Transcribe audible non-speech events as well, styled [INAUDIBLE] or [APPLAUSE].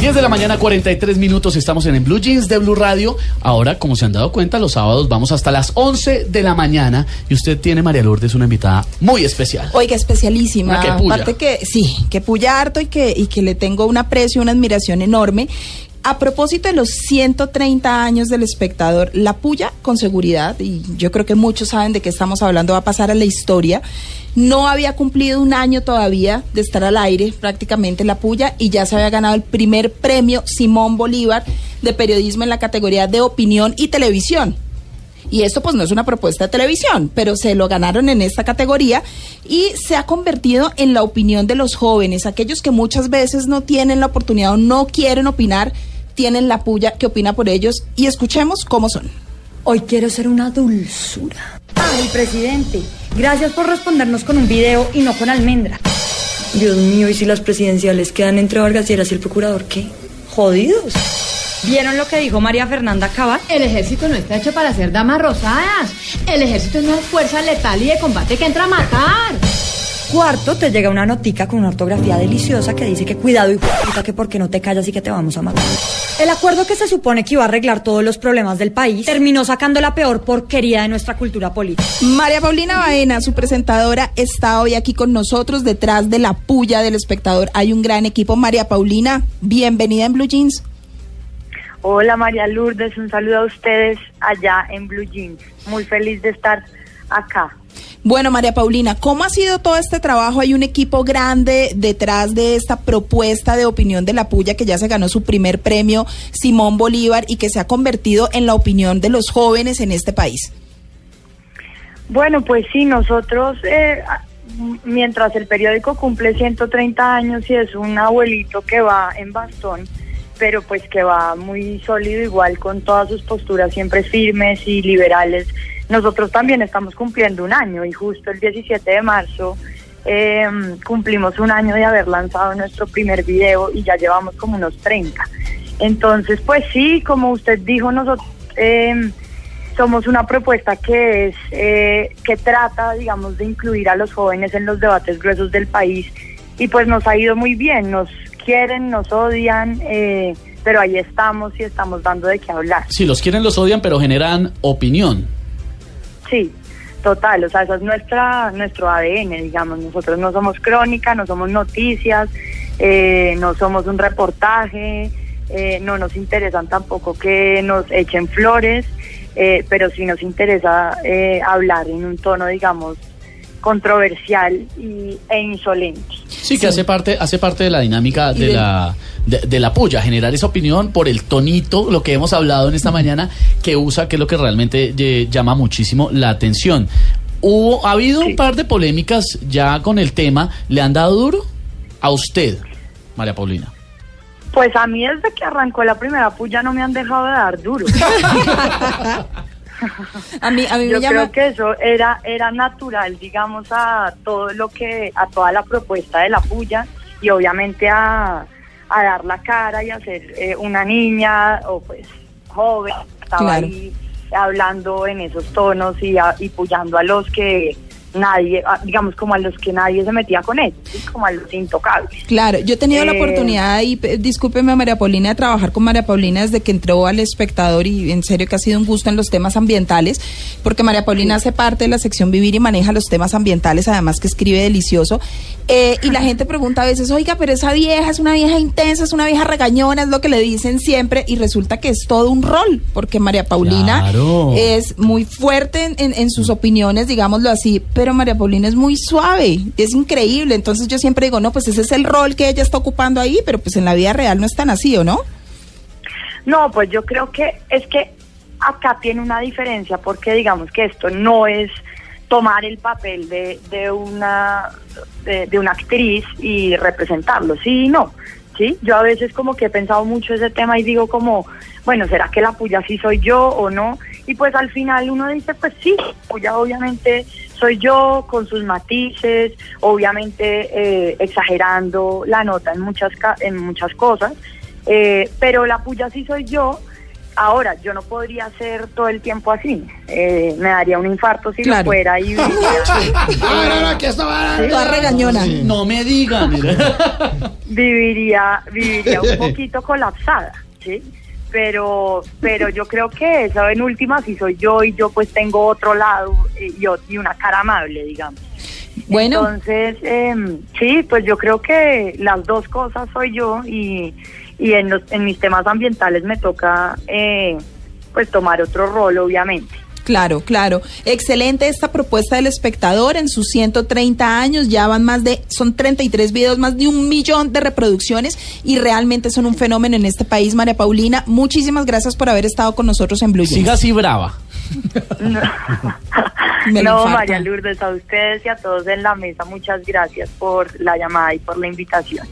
10 de la mañana, 43 minutos. Estamos en el Blue Jeans de Blue Radio. Ahora, como se han dado cuenta, los sábados vamos hasta las 11 de la mañana. Y usted tiene, María Lourdes, una invitada muy especial. Oiga, especialísima. Una que puya. Aparte que, sí, que puya harto y que, y que le tengo un aprecio, una admiración enorme. A propósito de los 130 años del espectador, la puya con seguridad, y yo creo que muchos saben de qué estamos hablando, va a pasar a la historia. No había cumplido un año todavía de estar al aire prácticamente la puya y ya se había ganado el primer premio Simón Bolívar de periodismo en la categoría de opinión y televisión. Y esto pues no es una propuesta de televisión, pero se lo ganaron en esta categoría y se ha convertido en la opinión de los jóvenes, aquellos que muchas veces no tienen la oportunidad o no quieren opinar, tienen la puya que opina por ellos y escuchemos cómo son. Hoy quiero ser una dulzura. Ay, presidente, gracias por respondernos con un video y no con almendra. Dios mío, ¿y si las presidenciales quedan entre Vargas y el procurador qué? Jodidos. ¿Vieron lo que dijo María Fernanda Cabal? El ejército no está hecho para ser damas rosadas. El ejército es una fuerza letal y de combate que entra a matar. Cuarto, te llega una notica con una ortografía deliciosa que dice que cuidado y puta que porque no te callas y que te vamos a matar. El acuerdo que se supone que iba a arreglar todos los problemas del país terminó sacando la peor porquería de nuestra cultura política. María Paulina Baena, su presentadora, está hoy aquí con nosotros detrás de la puya del espectador. Hay un gran equipo. María Paulina, bienvenida en Blue Jeans. Hola María Lourdes, un saludo a ustedes allá en Blue Jeans. Muy feliz de estar acá. Bueno, María Paulina, ¿cómo ha sido todo este trabajo? Hay un equipo grande detrás de esta propuesta de opinión de la puya que ya se ganó su primer premio Simón Bolívar y que se ha convertido en la opinión de los jóvenes en este país. Bueno, pues sí, nosotros, eh, mientras el periódico cumple 130 años y es un abuelito que va en bastón, pero pues que va muy sólido igual con todas sus posturas siempre firmes y liberales, nosotros también estamos cumpliendo un año y justo el 17 de marzo eh, cumplimos un año de haber lanzado nuestro primer video y ya llevamos como unos 30. Entonces, pues sí, como usted dijo, nosotros eh, somos una propuesta que es eh, que trata, digamos, de incluir a los jóvenes en los debates gruesos del país y pues nos ha ido muy bien, nos quieren, nos odian, eh, pero ahí estamos y estamos dando de qué hablar. Si los quieren, los odian, pero generan opinión. Sí, total, o sea, eso es nuestra, nuestro ADN, digamos, nosotros no somos crónica, no somos noticias, eh, no somos un reportaje, eh, no nos interesan tampoco que nos echen flores, eh, pero sí nos interesa eh, hablar en un tono, digamos, controversial y, e insolente. Sí, que hace parte, hace parte de la dinámica de, la de, de la puya, generar esa opinión por el tonito, lo que hemos hablado en esta mañana, que usa, que es lo que realmente eh, llama muchísimo la atención. Hubo, ha habido un par de polémicas ya con el tema. ¿Le han dado duro? A usted, María Paulina. Pues a mí desde que arrancó la primera puya no me han dejado de dar duro. [LAUGHS] [LAUGHS] A mí, a mí Yo me llama... creo que eso era era natural, digamos, a todo lo que, a toda la propuesta de la puya y obviamente a, a dar la cara y a ser eh, una niña o pues joven, estaba Claro. ahí hablando en esos tonos y, a- y puyando a los que nadie, a- digamos como a los que nadie se metía con ellos, ¿sí? como a los intocables. Claro, yo he tenido la Eh, oportunidad, y pe- discúlpeme María Paulina, de trabajar con María Paulina desde que entró al espectador y en serio que ha sido un gusto en los temas ambientales, porque María Paulina hace parte de la sección Vivir y maneja los temas ambientales, además que escribe delicioso. Eh, y la gente pregunta a veces, oiga, pero esa vieja es una vieja intensa, es una vieja regañona, es lo que le dicen siempre, y resulta que es todo un rol, porque María Paulina Claro. es muy fuerte en, en- en sus opiniones, digámoslo así, pero María Paulina es muy suave, es increíble. Entonces yo siempre digo, no, pues ese es el rol que ella está ocupando ahí, pero pues en la vida real no es tan así, ¿o no? No, pues yo creo que es que acá tiene una diferencia porque digamos que esto no es tomar el papel de, de una de, de una actriz y representarlo, sí y no. ¿sí? Yo a veces como que he pensado mucho ese tema y digo como, bueno, ¿será que la puya sí soy yo o no? Y pues al final uno dice, pues sí, puya obviamente soy yo con sus matices, obviamente eh, exagerando la nota en muchas, ca- en muchas cosas, eh, pero la puya sí soy yo. Ahora, yo no podría ser todo el tiempo así. Eh, me daría un infarto si Claro. lo fuera y [LAUGHS] viviría, Toda regañona. No me digan. mira. viviría, viviría un [LAUGHS] poquito colapsada, ¿sí? Pero, pero yo creo que eso en última si soy yo y yo pues tengo otro lado eh, y, y una cara amable, digamos. Bueno, Entonces, em, sí, pues yo creo que las dos cosas soy yo y, y en, los, en mis temas ambientales me toca eh, pues tomar otro rol, obviamente. Claro, claro. Excelente esta propuesta del espectador en sus 130 años. Ya van más de, son 33 videos, más de un millón de reproducciones y realmente son un fenómeno en este país, María Paulina. Muchísimas gracias por haber estado con nosotros en Blue Jeans. Siga así brava. No. [LAUGHS] María Lourdes, a ustedes y a todos en la mesa, muchas gracias por la llamada y por la invitación.